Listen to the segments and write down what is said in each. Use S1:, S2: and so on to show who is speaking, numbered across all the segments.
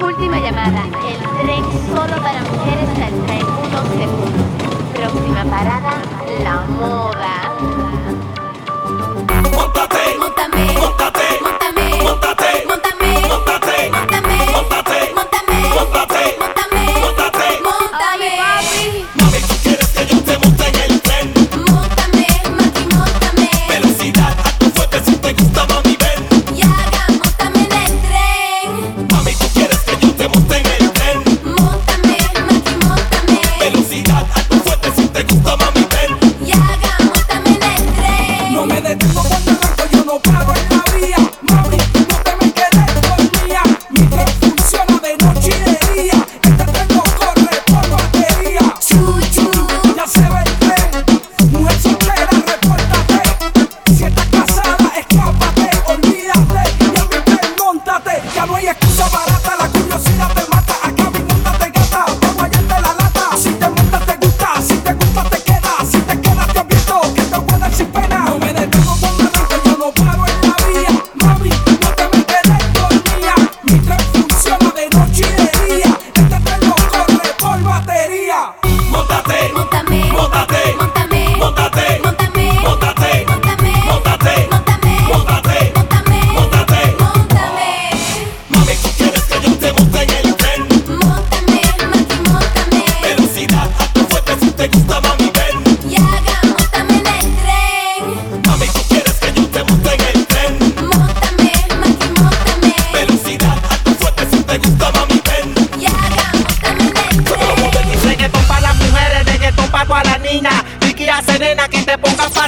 S1: Última llamada. El tren solo para mujeres hasta el 31 segundos. Próxima parada, la moda.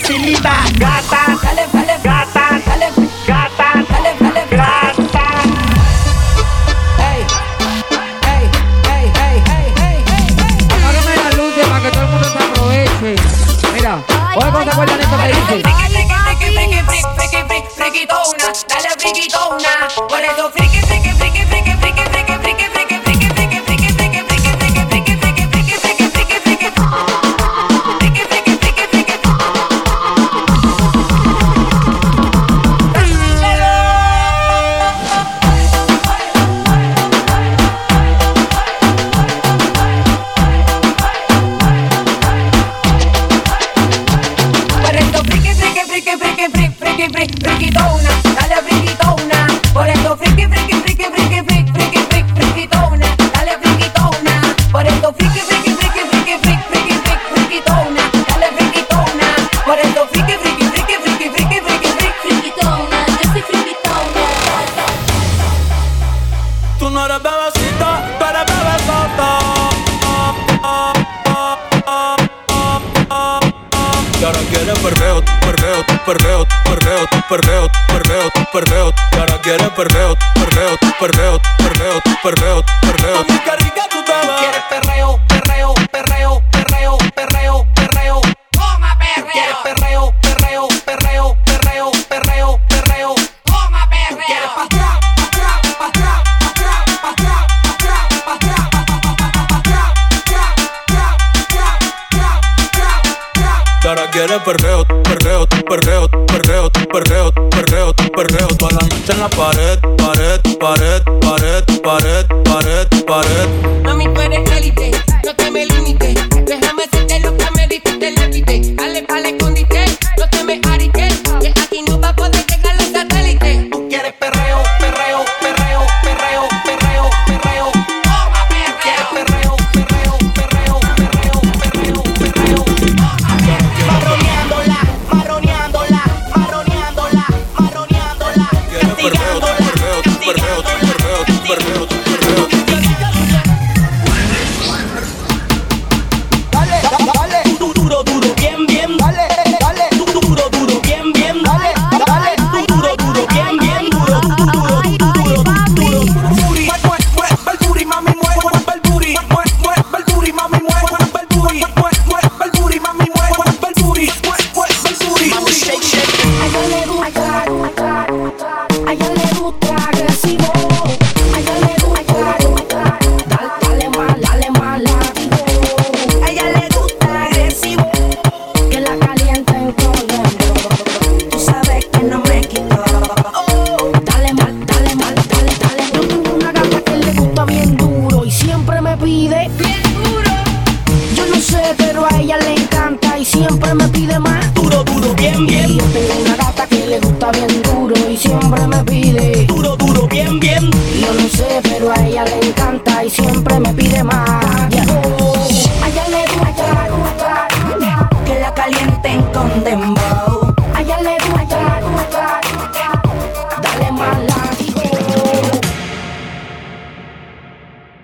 S2: Gata,
S3: dale, dale, gata, dale, gata, dale, dale, gata.
S4: Ey, ey, las para que todo el mundo se aproveche. Mira, cómo se esto que dice.
S5: Friki, friki, friki, friki, friki,
S6: Ricky, Ricky, Y ahora quieren perreo, perreo, perreo, perreo, perreo, perreo, perreo. Y ahora quieren perreo, perreo, perreo, perreo, perreo, perreo.
S3: quieres perreo, perreo, perreo, perreo, perreo, perreo,
S5: perreo,
S6: toda la noche en la pared, pared, pared, pared, pared, pared, pared.
S5: Mami, tú eres élite.
S7: Siempre me pide más.
S8: Duro, duro, bien, bien.
S7: Yo tengo una gata que le gusta bien duro y siempre me pide.
S8: Duro, duro, bien, bien.
S7: Yo no sé, pero a ella le encanta y siempre me pide más. Yeah. A ella le gusta, gusta que la calienten con dembow.